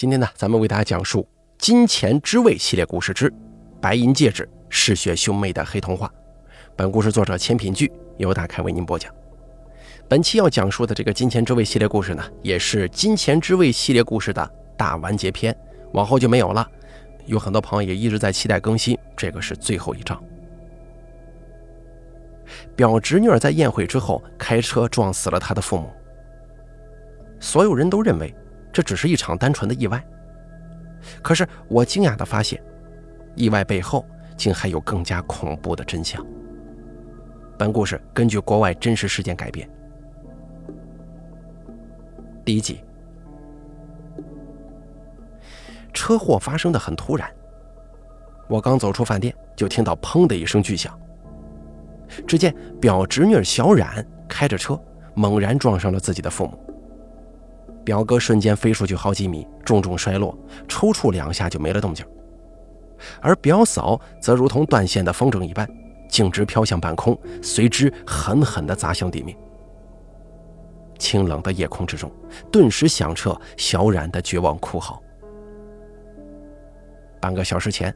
今天呢，咱们为大家讲述《金钱之味》系列故事之《白银戒指嗜血兄妹的黑童话》。本故事作者千品剧由大开为您播讲。本期要讲述的这个《金钱之味》系列故事呢，也是《金钱之味》系列故事的大完结篇，往后就没有了。有很多朋友也一直在期待更新，这个是最后一章。表侄女儿在宴会之后开车撞死了她的父母，所有人都认为。这只是一场单纯的意外，可是我惊讶地发现，意外背后竟还有更加恐怖的真相。本故事根据国外真实事件改编。第一集，车祸发生的很突然，我刚走出饭店，就听到“砰”的一声巨响。只见表侄女小冉开着车，猛然撞上了自己的父母。表哥瞬间飞出去好几米，重重摔落，抽搐两下就没了动静。而表嫂则如同断线的风筝一般，径直飘向半空，随之狠狠地砸向地面。清冷的夜空之中，顿时响彻小冉的绝望哭嚎。半个小时前，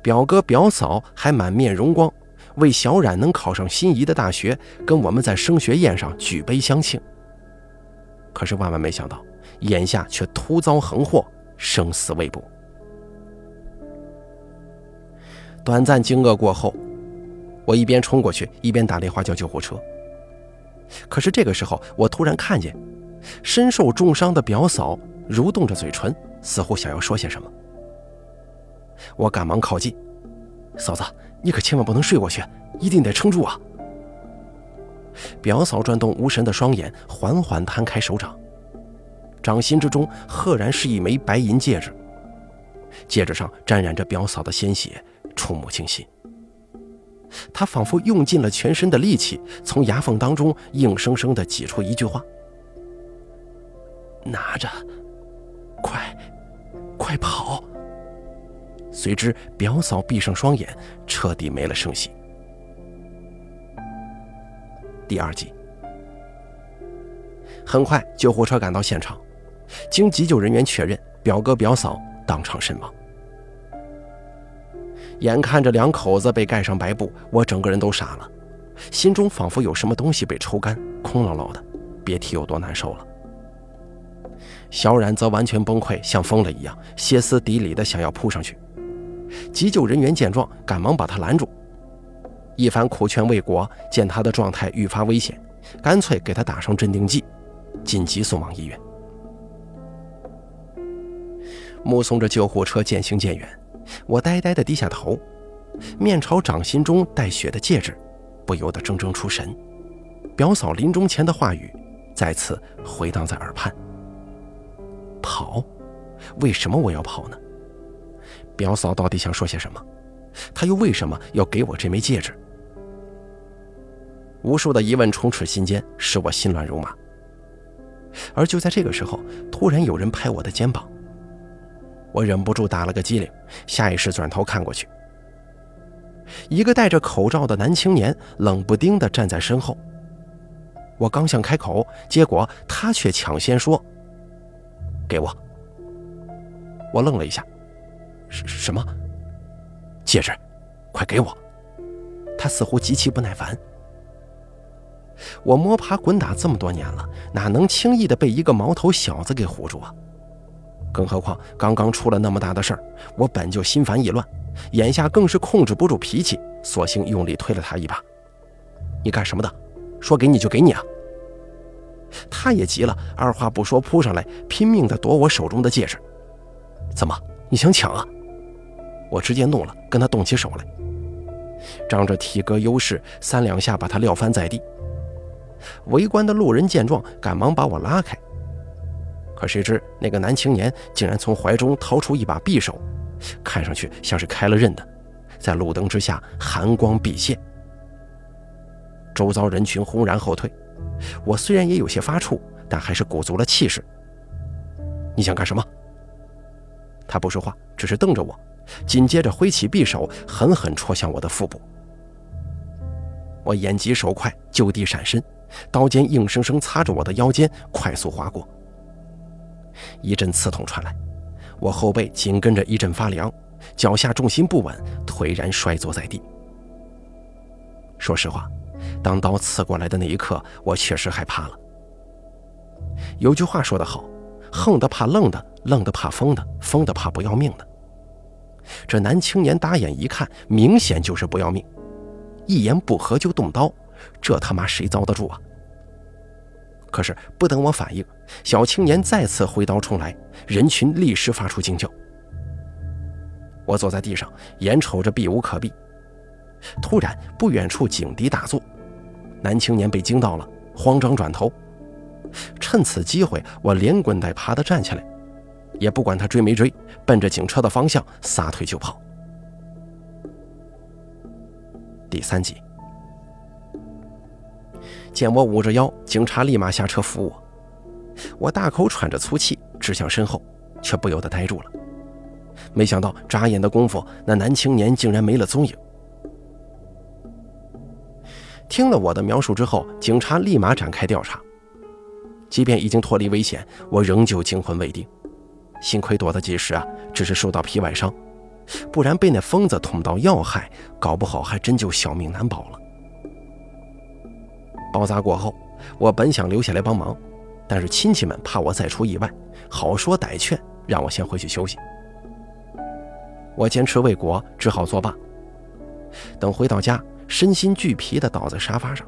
表哥表嫂还满面荣光，为小冉能考上心仪的大学，跟我们在升学宴上举杯相庆。可是万万没想到，眼下却突遭横祸，生死未卜。短暂惊愕过后，我一边冲过去，一边打电话叫救护车。可是这个时候，我突然看见身受重伤的表嫂蠕动着嘴唇，似乎想要说些什么。我赶忙靠近，嫂子，你可千万不能睡过去，一定得撑住啊！表嫂转动无神的双眼，缓缓摊开手掌，掌心之中赫然是一枚白银戒指，戒指上沾染着表嫂的鲜血，触目惊心。她仿佛用尽了全身的力气，从牙缝当中硬生生地挤出一句话：“拿着，快，快跑！”随之，表嫂闭上双眼，彻底没了声息。第二集，很快救护车赶到现场，经急救人员确认，表哥表嫂当场身亡。眼看着两口子被盖上白布，我整个人都傻了，心中仿佛有什么东西被抽干，空落落的，别提有多难受了。小冉则完全崩溃，像疯了一样，歇斯底里的想要扑上去。急救人员见状，赶忙把他拦住。一番苦劝未果，见他的状态愈发危险，干脆给他打上镇定剂，紧急送往医院。目送着救护车渐行渐远，我呆呆地低下头，面朝掌心中带血的戒指，不由得怔怔出神。表嫂临终前的话语再次回荡在耳畔：“跑？为什么我要跑呢？表嫂到底想说些什么？她又为什么要给我这枚戒指？”无数的疑问充斥心间，使我心乱如麻。而就在这个时候，突然有人拍我的肩膀，我忍不住打了个激灵，下意识转头看过去。一个戴着口罩的男青年冷不丁地站在身后。我刚想开口，结果他却抢先说：“给我。”我愣了一下，“什什么？戒指？快给我！”他似乎极其不耐烦。我摸爬滚打这么多年了，哪能轻易的被一个毛头小子给唬住啊？更何况刚刚出了那么大的事儿，我本就心烦意乱，眼下更是控制不住脾气，索性用力推了他一把。你干什么的？说给你就给你啊！他也急了，二话不说扑上来，拼命的夺我手中的戒指。怎么，你想抢啊？我直接怒了，跟他动起手来，仗着体格优势，三两下把他撂翻在地。围观的路人见状，赶忙把我拉开。可谁知那个男青年竟然从怀中掏出一把匕首，看上去像是开了刃的，在路灯之下寒光毕现。周遭人群轰然后退，我虽然也有些发怵，但还是鼓足了气势。你想干什么？他不说话，只是瞪着我，紧接着挥起匕首，狠狠戳向我的腹部。我眼疾手快，就地闪身。刀尖硬生生擦着我的腰间，快速划过。一阵刺痛传来，我后背紧跟着一阵发凉，脚下重心不稳，颓然摔坐在地。说实话，当刀刺过来的那一刻，我确实害怕了。有句话说得好：“横的怕愣的，愣的怕疯的，疯的怕不要命的。”这男青年打眼一看，明显就是不要命，一言不合就动刀，这他妈谁遭得住啊？可是不等我反应，小青年再次挥刀冲来，人群立时发出惊叫。我坐在地上，眼瞅着避无可避。突然，不远处警笛大作，男青年被惊到了，慌张转头。趁此机会，我连滚带爬的站起来，也不管他追没追，奔着警车的方向撒腿就跑。第三集，见我捂着腰，警察立马下车扶我。我大口喘着粗气，指向身后，却不由得呆住了。没想到眨眼的功夫，那男青年竟然没了踪影。听了我的描述之后，警察立马展开调查。即便已经脱离危险，我仍旧惊魂未定。幸亏躲得及时啊，只是受到皮外伤，不然被那疯子捅到要害，搞不好还真就小命难保了。包扎过后，我本想留下来帮忙，但是亲戚们怕我再出意外，好说歹劝，让我先回去休息。我坚持未果，只好作罢。等回到家，身心俱疲地倒在沙发上，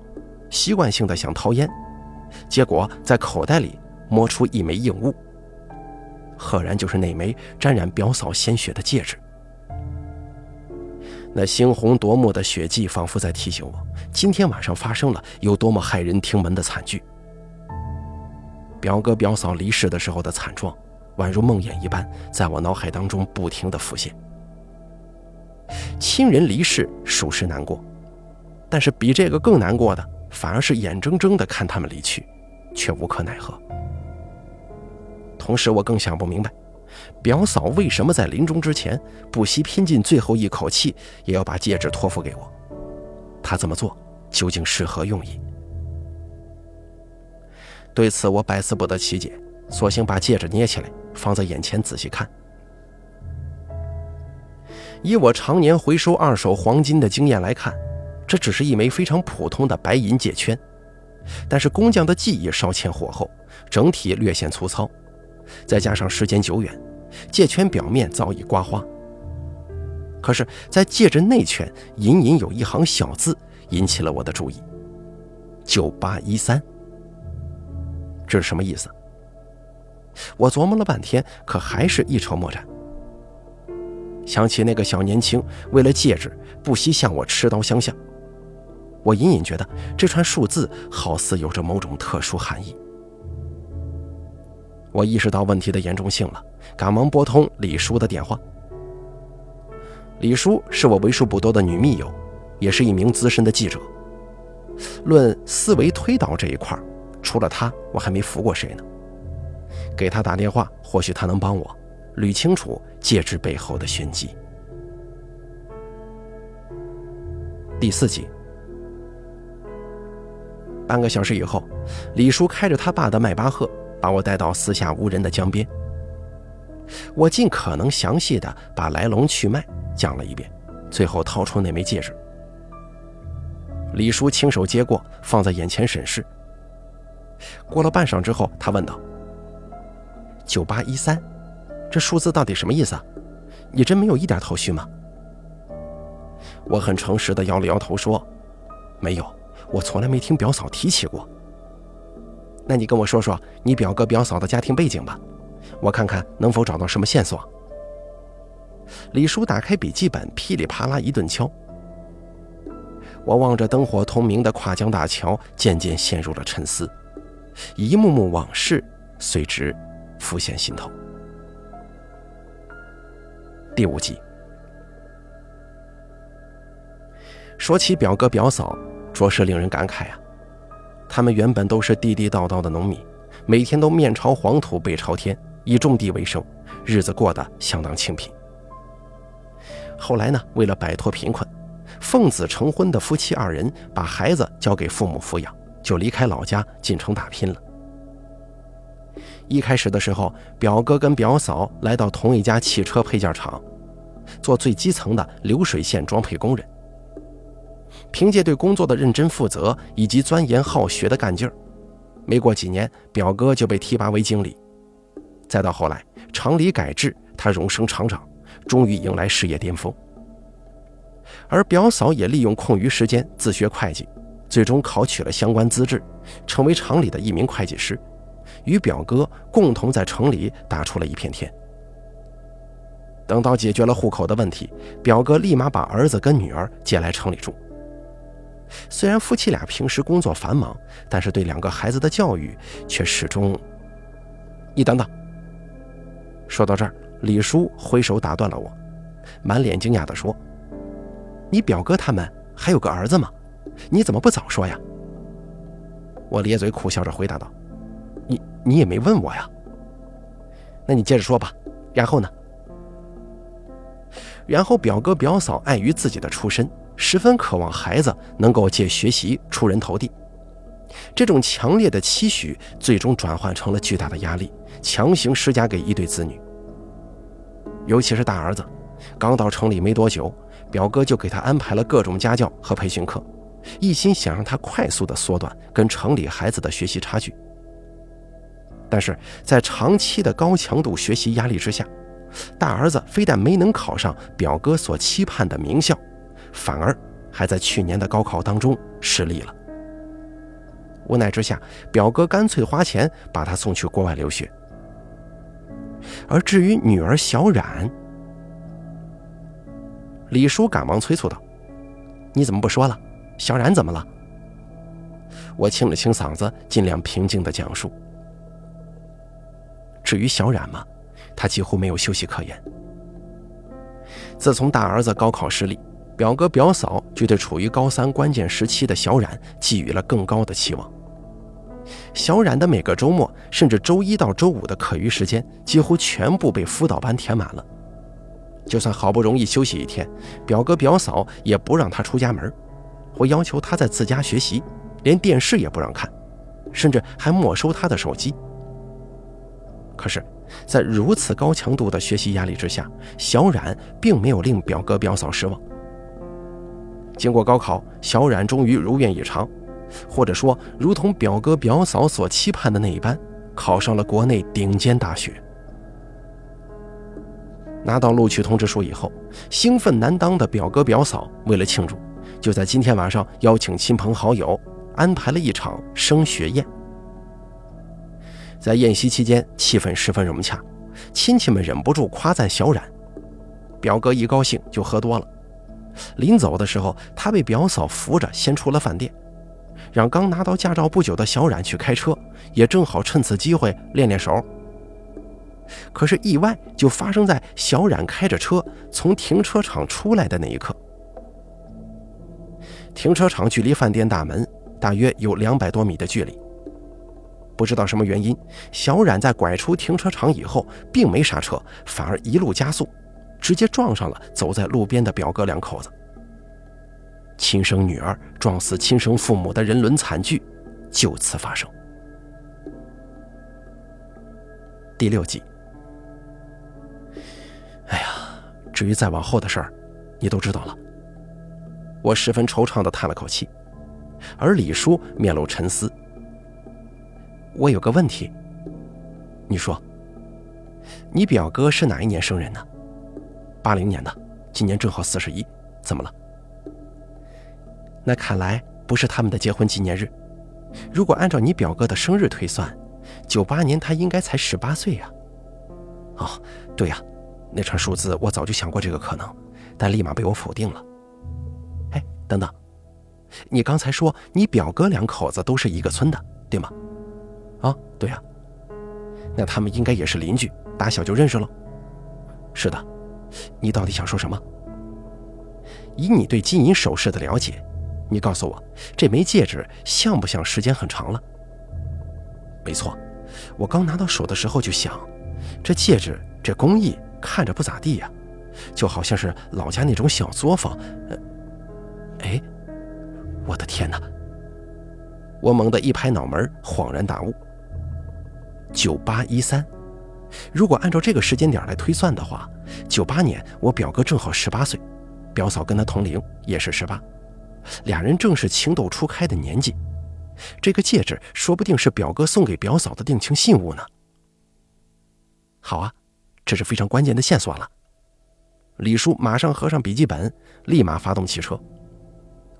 习惯性的想掏烟。结果在口袋里摸出一枚硬物，赫然就是那枚沾染表嫂鲜血的戒指。那猩红夺目的血迹，仿佛在提醒我，今天晚上发生了有多么骇人听闻的惨剧。表哥表嫂离世的时候的惨状，宛如梦魇一般，在我脑海当中不停地浮现。亲人离世，属实难过，但是比这个更难过的。反而是眼睁睁地看他们离去，却无可奈何。同时，我更想不明白，表嫂为什么在临终之前不惜拼尽最后一口气，也要把戒指托付给我？她这么做究竟是何用意？对此，我百思不得其解，索性把戒指捏起来，放在眼前仔细看。以我常年回收二手黄金的经验来看。这只是一枚非常普通的白银戒圈，但是工匠的技艺稍欠火候，整体略显粗糙，再加上时间久远，戒圈表面早已刮花。可是，在戒指内圈隐隐有一行小字，引起了我的注意：九八一三。这是什么意思？我琢磨了半天，可还是一筹莫展。想起那个小年轻为了戒指不惜向我持刀相向。我隐隐觉得这串数字好似有着某种特殊含义。我意识到问题的严重性了，赶忙拨通李叔的电话。李叔是我为数不多的女密友，也是一名资深的记者。论思维推导这一块，除了他，我还没服过谁呢。给他打电话，或许他能帮我捋清楚戒指背后的玄机。第四集。半个小时以后，李叔开着他爸的迈巴赫，把我带到四下无人的江边。我尽可能详细的把来龙去脉讲了一遍，最后掏出那枚戒指。李叔亲手接过，放在眼前审视。过了半晌之后，他问道：“九八一三，这数字到底什么意思？你真没有一点头绪吗？”我很诚实的摇了摇头说：“没有。”我从来没听表嫂提起过。那你跟我说说你表哥表嫂的家庭背景吧，我看看能否找到什么线索。李叔打开笔记本，噼里啪啦一顿敲。我望着灯火通明的跨江大桥，渐渐陷入了沉思，一幕幕往事随之浮现心头。第五集，说起表哥表嫂。着实令人感慨啊！他们原本都是地地道道的农民，每天都面朝黄土背朝天，以种地为生，日子过得相当清贫。后来呢，为了摆脱贫困，奉子成婚的夫妻二人把孩子交给父母抚养，就离开老家进城打拼了。一开始的时候，表哥跟表嫂来到同一家汽车配件厂，做最基层的流水线装配工人。凭借对工作的认真负责以及钻研好学的干劲儿，没过几年，表哥就被提拔为经理。再到后来，厂里改制，他荣升厂长，终于迎来事业巅峰。而表嫂也利用空余时间自学会计，最终考取了相关资质，成为厂里的一名会计师，与表哥共同在城里打出了一片天。等到解决了户口的问题，表哥立马把儿子跟女儿接来城里住。虽然夫妻俩平时工作繁忙，但是对两个孩子的教育却始终……你等等。说到这儿，李叔挥手打断了我，满脸惊讶地说：“你表哥他们还有个儿子吗？你怎么不早说呀？”我咧嘴苦笑着回答道：“你你也没问我呀。”那你接着说吧。然后呢？然后表哥表嫂碍于自己的出身。十分渴望孩子能够借学习出人头地，这种强烈的期许最终转换成了巨大的压力，强行施加给一对子女。尤其是大儿子，刚到城里没多久，表哥就给他安排了各种家教和培训课，一心想让他快速的缩短跟城里孩子的学习差距。但是在长期的高强度学习压力之下，大儿子非但没能考上表哥所期盼的名校。反而还在去年的高考当中失利了。无奈之下，表哥干脆花钱把他送去国外留学。而至于女儿小冉，李叔赶忙催促道：“你怎么不说了？小冉怎么了？”我清了清嗓子，尽量平静地讲述。至于小冉嘛，他几乎没有休息可言。自从大儿子高考失利。表哥表嫂就对处于高三关键时期的小冉寄予了更高的期望。小冉的每个周末，甚至周一到周五的课余时间，几乎全部被辅导班填满了。就算好不容易休息一天，表哥表嫂也不让他出家门，会要求他在自家学习，连电视也不让看，甚至还没收他的手机。可是，在如此高强度的学习压力之下，小冉并没有令表哥表嫂失望。经过高考，小冉终于如愿以偿，或者说，如同表哥表嫂所期盼的那一般，考上了国内顶尖大学。拿到录取通知书以后，兴奋难当的表哥表嫂为了庆祝，就在今天晚上邀请亲朋好友，安排了一场升学宴。在宴席期间，气氛十分融洽，亲戚们忍不住夸赞小冉。表哥一高兴就喝多了。临走的时候，他被表嫂扶着先出了饭店，让刚拿到驾照不久的小冉去开车，也正好趁此机会练练手。可是意外就发生在小冉开着车从停车场出来的那一刻。停车场距离饭店大门大约有两百多米的距离。不知道什么原因，小冉在拐出停车场以后，并没刹车，反而一路加速。直接撞上了走在路边的表哥两口子，亲生女儿撞死亲生父母的人伦惨剧就此发生。第六集。哎呀，至于再往后的事儿，你都知道了。我十分惆怅的叹了口气，而李叔面露沉思。我有个问题，你说，你表哥是哪一年生人呢？八零年的，今年正好四十一，怎么了？那看来不是他们的结婚纪念日。如果按照你表哥的生日推算，九八年他应该才十八岁呀。哦，对呀，那串数字我早就想过这个可能，但立马被我否定了。哎，等等，你刚才说你表哥两口子都是一个村的，对吗？啊，对呀。那他们应该也是邻居，打小就认识了。是的。你到底想说什么？以你对金银首饰的了解，你告诉我，这枚戒指像不像时间很长了？没错，我刚拿到手的时候就想，这戒指这工艺看着不咋地呀，就好像是老家那种小作坊。呃，哎，我的天哪！我猛地一拍脑门，恍然大悟。九八一三。如果按照这个时间点来推算的话，九八年我表哥正好十八岁，表嫂跟他同龄，也是十八，俩人正是情窦初开的年纪。这个戒指说不定是表哥送给表嫂的定情信物呢。好啊，这是非常关键的线索了。李叔马上合上笔记本，立马发动汽车。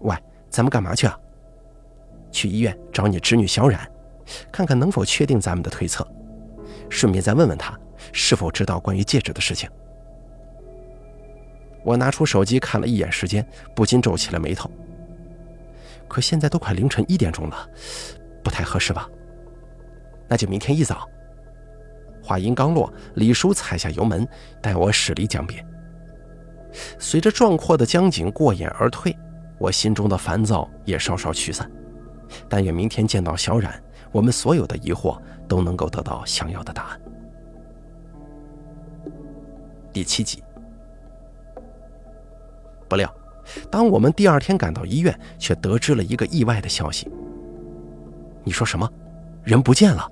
喂，咱们干嘛去啊？去医院找你侄女小冉，看看能否确定咱们的推测，顺便再问问他是否知道关于戒指的事情。我拿出手机看了一眼时间，不禁皱起了眉头。可现在都快凌晨一点钟了，不太合适吧？那就明天一早。话音刚落，李叔踩下油门，带我驶离江边。随着壮阔的江景过眼而退，我心中的烦躁也稍稍驱散。但愿明天见到小冉，我们所有的疑惑都能够得到想要的答案。第七集，不料，当我们第二天赶到医院，却得知了一个意外的消息。你说什么？人不见了？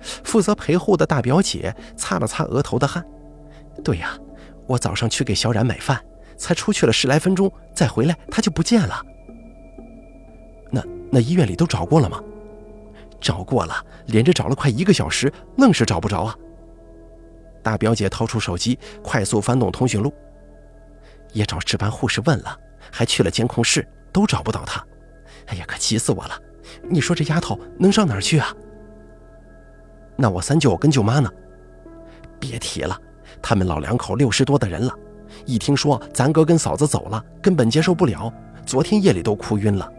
负责陪护的大表姐擦了擦额头的汗。对呀。我早上去给小冉买饭，才出去了十来分钟，再回来他就不见了。那那医院里都找过了吗？找过了，连着找了快一个小时，愣是找不着啊。大表姐掏出手机，快速翻动通讯录，也找值班护士问了，还去了监控室，都找不到她。哎呀，可急死我了！你说这丫头能上哪儿去啊？那我三舅跟舅妈呢？别提了。他们老两口六十多的人了，一听说咱哥跟嫂子走了，根本接受不了，昨天夜里都哭晕了。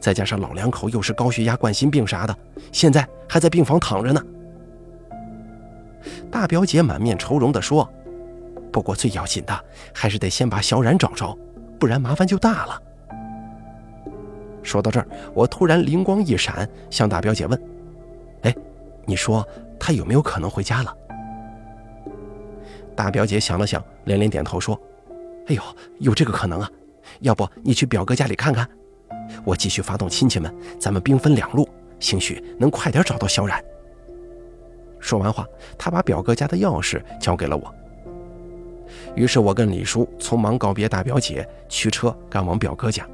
再加上老两口又是高血压、冠心病啥的，现在还在病房躺着呢。大表姐满面愁容地说：“不过最要紧的还是得先把小冉找着，不然麻烦就大了。”说到这儿，我突然灵光一闪，向大表姐问：“哎，你说她有没有可能回家了？”大表姐想了想，连连点头说：“哎呦，有这个可能啊！要不你去表哥家里看看，我继续发动亲戚们，咱们兵分两路，兴许能快点找到小冉。”说完话，他把表哥家的钥匙交给了我。于是我跟李叔匆忙告别大表姐，驱车赶往表哥家。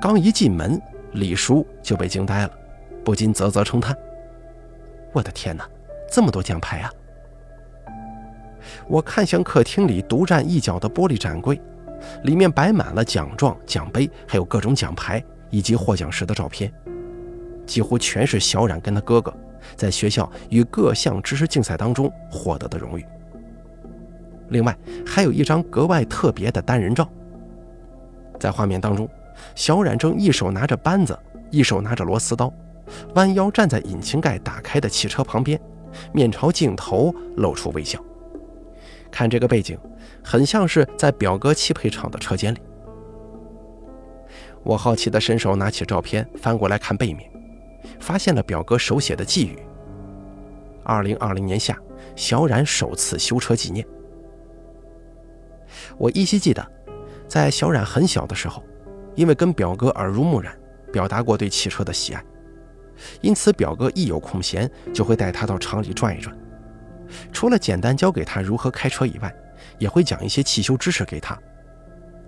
刚一进门，李叔就被惊呆了，不禁啧啧称叹：“我的天哪，这么多奖牌啊！”我看向客厅里独占一角的玻璃展柜，里面摆满了奖状、奖杯，还有各种奖牌以及获奖时的照片，几乎全是小冉跟他哥哥在学校与各项知识竞赛当中获得的荣誉。另外，还有一张格外特别的单人照，在画面当中，小冉正一手拿着扳子，一手拿着螺丝刀，弯腰站在引擎盖打开的汽车旁边，面朝镜头，露出微笑。看这个背景，很像是在表哥汽配厂的车间里。我好奇地伸手拿起照片，翻过来看背面，发现了表哥手写的寄语：“二零二零年夏，小冉首次修车纪念。”我依稀记得，在小冉很小的时候，因为跟表哥耳濡目染，表达过对汽车的喜爱，因此表哥一有空闲就会带他到厂里转一转。除了简单教给他如何开车以外，也会讲一些汽修知识给他。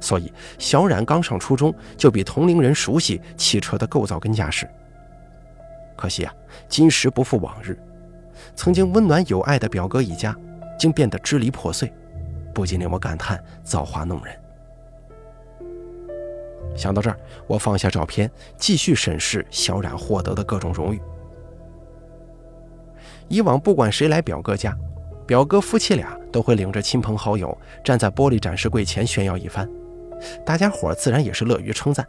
所以小冉刚上初中就比同龄人熟悉汽车的构造跟驾驶。可惜啊，今时不复往日，曾经温暖有爱的表哥一家，竟变得支离破碎，不禁令我感叹造化弄人。想到这儿，我放下照片，继续审视小冉获得的各种荣誉。以往不管谁来表哥家，表哥夫妻俩都会领着亲朋好友站在玻璃展示柜前炫耀一番，大家伙自然也是乐于称赞。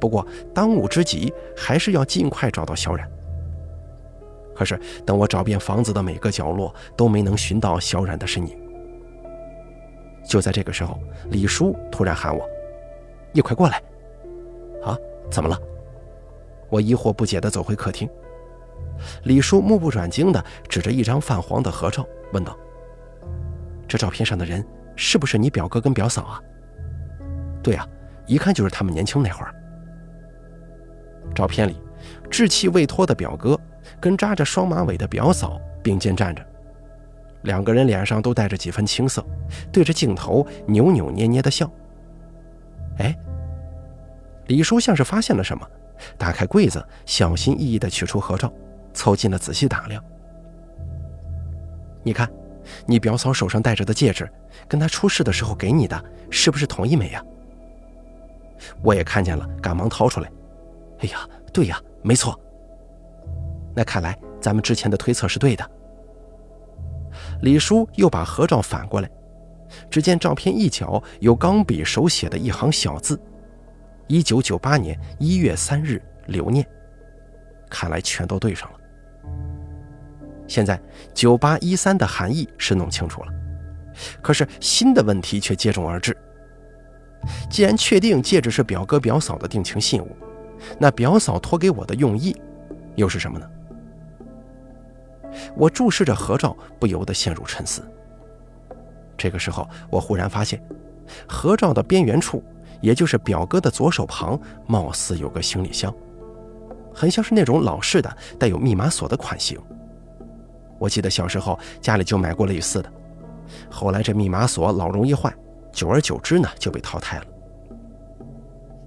不过当务之急还是要尽快找到小冉。可是等我找遍房子的每个角落，都没能寻到小冉的身影。就在这个时候，李叔突然喊我：“你快过来！”啊，怎么了？我疑惑不解地走回客厅。李叔目不转睛地指着一张泛黄的合照，问道：“这照片上的人是不是你表哥跟表嫂啊？”“对啊，一看就是他们年轻那会儿。”照片里，稚气未脱的表哥跟扎着双马尾的表嫂并肩站着，两个人脸上都带着几分青涩，对着镜头扭扭捏捏的笑。哎，李叔像是发现了什么，打开柜子，小心翼翼地取出合照，凑近了仔细打量。你看，你表嫂手上戴着的戒指，跟她出事的时候给你的，是不是同一枚呀？我也看见了，赶忙掏出来。哎呀，对呀，没错。那看来咱们之前的推测是对的。李叔又把合照反过来，只见照片一角有钢笔手写的一行小字：“一九九八年一月三日，留念。”看来全都对上了。现在九八一三的含义是弄清楚了，可是新的问题却接踵而至。既然确定戒指是表哥表嫂的定情信物，那表嫂托给我的用意又是什么呢？我注视着合照，不由得陷入沉思。这个时候，我忽然发现，合照的边缘处，也就是表哥的左手旁，貌似有个行李箱，很像是那种老式的带有密码锁的款型。我记得小时候家里就买过类似的，后来这密码锁老容易坏。久而久之呢，就被淘汰了。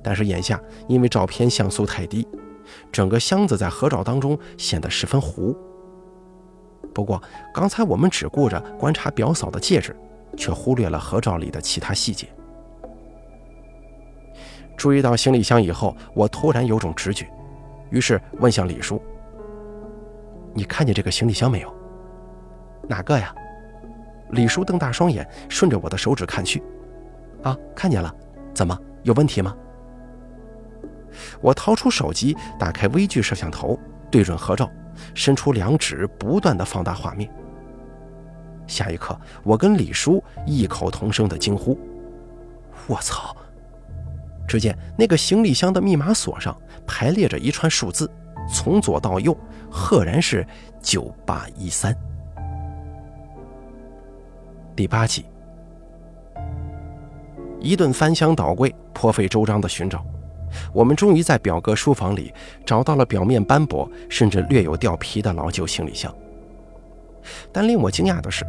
但是眼下因为照片像素太低，整个箱子在合照当中显得十分糊。不过刚才我们只顾着观察表嫂的戒指，却忽略了合照里的其他细节。注意到行李箱以后，我突然有种直觉，于是问向李叔：“你看见这个行李箱没有？哪个呀？”李叔瞪大双眼，顺着我的手指看去。啊，看见了，怎么有问题吗？我掏出手机，打开微距摄像头，对准合照，伸出两指，不断的放大画面。下一刻，我跟李叔异口同声的惊呼：“我操！”只见那个行李箱的密码锁上排列着一串数字，从左到右，赫然是九八一三。第八集。一顿翻箱倒柜、颇费周章的寻找，我们终于在表哥书房里找到了表面斑驳甚至略有掉皮的老旧行李箱。但令我惊讶的是，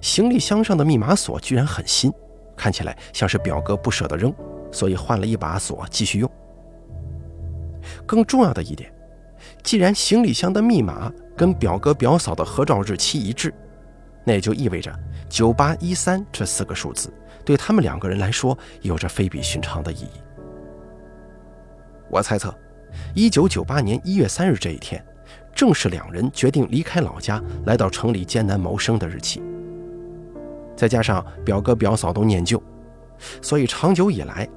行李箱上的密码锁居然很新，看起来像是表哥不舍得扔，所以换了一把锁继续用。更重要的一点，既然行李箱的密码跟表哥表嫂的合照日期一致，那也就意味着九八一三这四个数字。对他们两个人来说，有着非比寻常的意义。我猜测，一九九八年一月三日这一天，正是两人决定离开老家，来到城里艰难谋生的日期。再加上表哥表嫂都念旧，所以长久以来，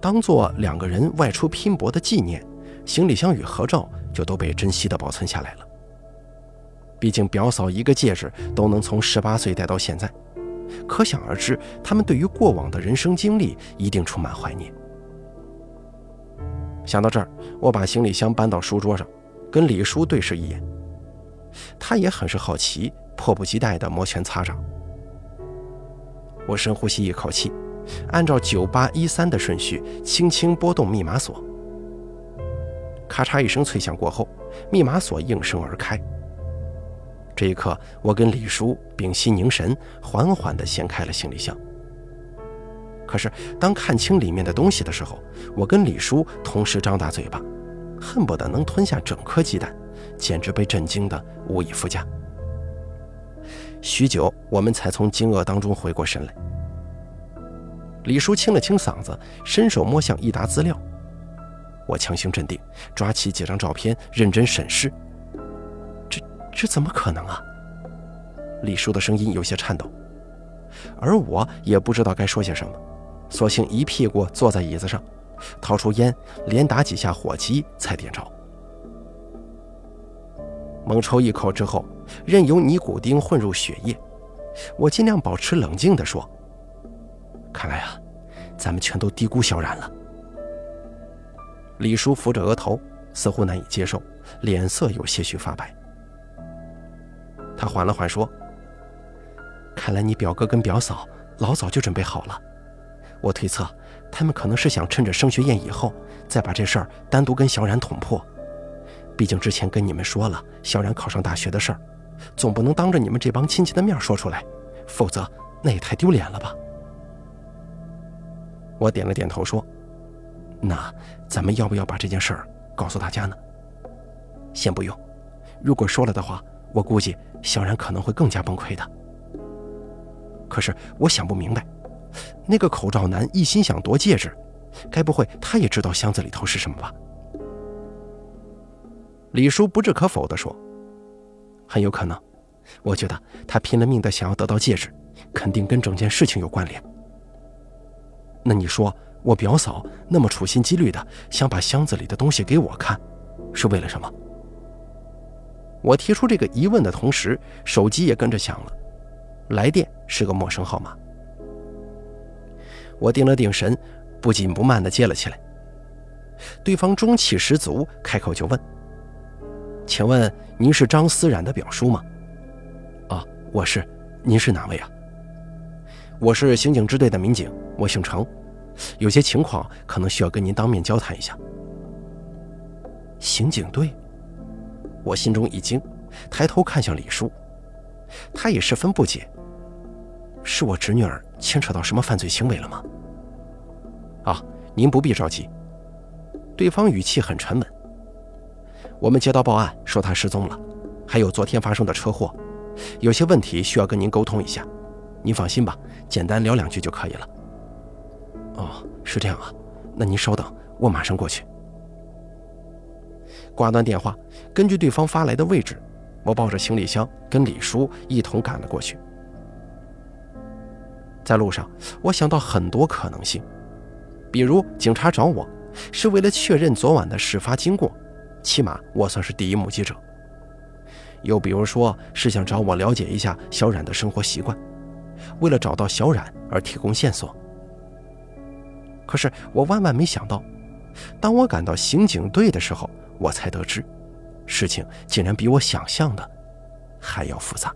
当做两个人外出拼搏的纪念，行李箱与合照就都被珍惜的保存下来了。毕竟表嫂一个戒指都能从十八岁戴到现在。可想而知，他们对于过往的人生经历一定充满怀念。想到这儿，我把行李箱搬到书桌上，跟李叔对视一眼。他也很是好奇，迫不及待地摩拳擦掌。我深呼吸一口气，按照九八一三的顺序，轻轻拨动密码锁。咔嚓一声脆响过后，密码锁应声而开。这一刻，我跟李叔屏息凝神，缓缓地掀开了行李箱。可是，当看清里面的东西的时候，我跟李叔同时张大嘴巴，恨不得能吞下整颗鸡蛋，简直被震惊得无以复加。许久，我们才从惊愕当中回过神来。李叔清了清嗓子，伸手摸向一沓资料。我强行镇定，抓起几张照片，认真审视。这怎么可能啊！李叔的声音有些颤抖，而我也不知道该说些什么，索性一屁股坐在椅子上，掏出烟，连打几下火机才点着。猛抽一口之后，任由尼古丁混入血液，我尽量保持冷静地说：“看来啊，咱们全都低估小冉了。”李叔扶着额头，似乎难以接受，脸色有些许发白。他缓了缓说：“看来你表哥跟表嫂老早就准备好了。我推测，他们可能是想趁着升学宴以后，再把这事儿单独跟小冉捅破。毕竟之前跟你们说了小冉考上大学的事儿，总不能当着你们这帮亲戚的面说出来，否则那也太丢脸了吧。我点了点头说：“那咱们要不要把这件事儿告诉大家呢？”先不用，如果说了的话，我估计小然可能会更加崩溃的。可是我想不明白，那个口罩男一心想夺戒指，该不会他也知道箱子里头是什么吧？李叔不置可否地说：“很有可能，我觉得他拼了命的想要得到戒指，肯定跟整件事情有关联。那你说，我表嫂那么处心积虑的想把箱子里的东西给我看，是为了什么？”我提出这个疑问的同时，手机也跟着响了，来电是个陌生号码。我定了定神，不紧不慢地接了起来。对方中气十足，开口就问。请问您是张思冉的表叔吗？啊，我是。您是哪位啊？我是刑警支队的民警，我姓程，有些情况可能需要跟您当面交谈一下。刑警队？我心中一惊，抬头看向李叔，他也十分不解。是我侄女儿牵扯到什么犯罪行为了吗？啊，您不必着急。对方语气很沉稳。我们接到报案说他失踪了，还有昨天发生的车祸，有些问题需要跟您沟通一下。您放心吧，简单聊两句就可以了。哦，是这样啊，那您稍等，我马上过去。挂断电话，根据对方发来的位置，我抱着行李箱跟李叔一同赶了过去。在路上，我想到很多可能性，比如警察找我是为了确认昨晚的事发经过。起码我算是第一目击者。又比如说，是想找我了解一下小冉的生活习惯，为了找到小冉而提供线索。可是我万万没想到，当我赶到刑警队的时候，我才得知，事情竟然比我想象的还要复杂。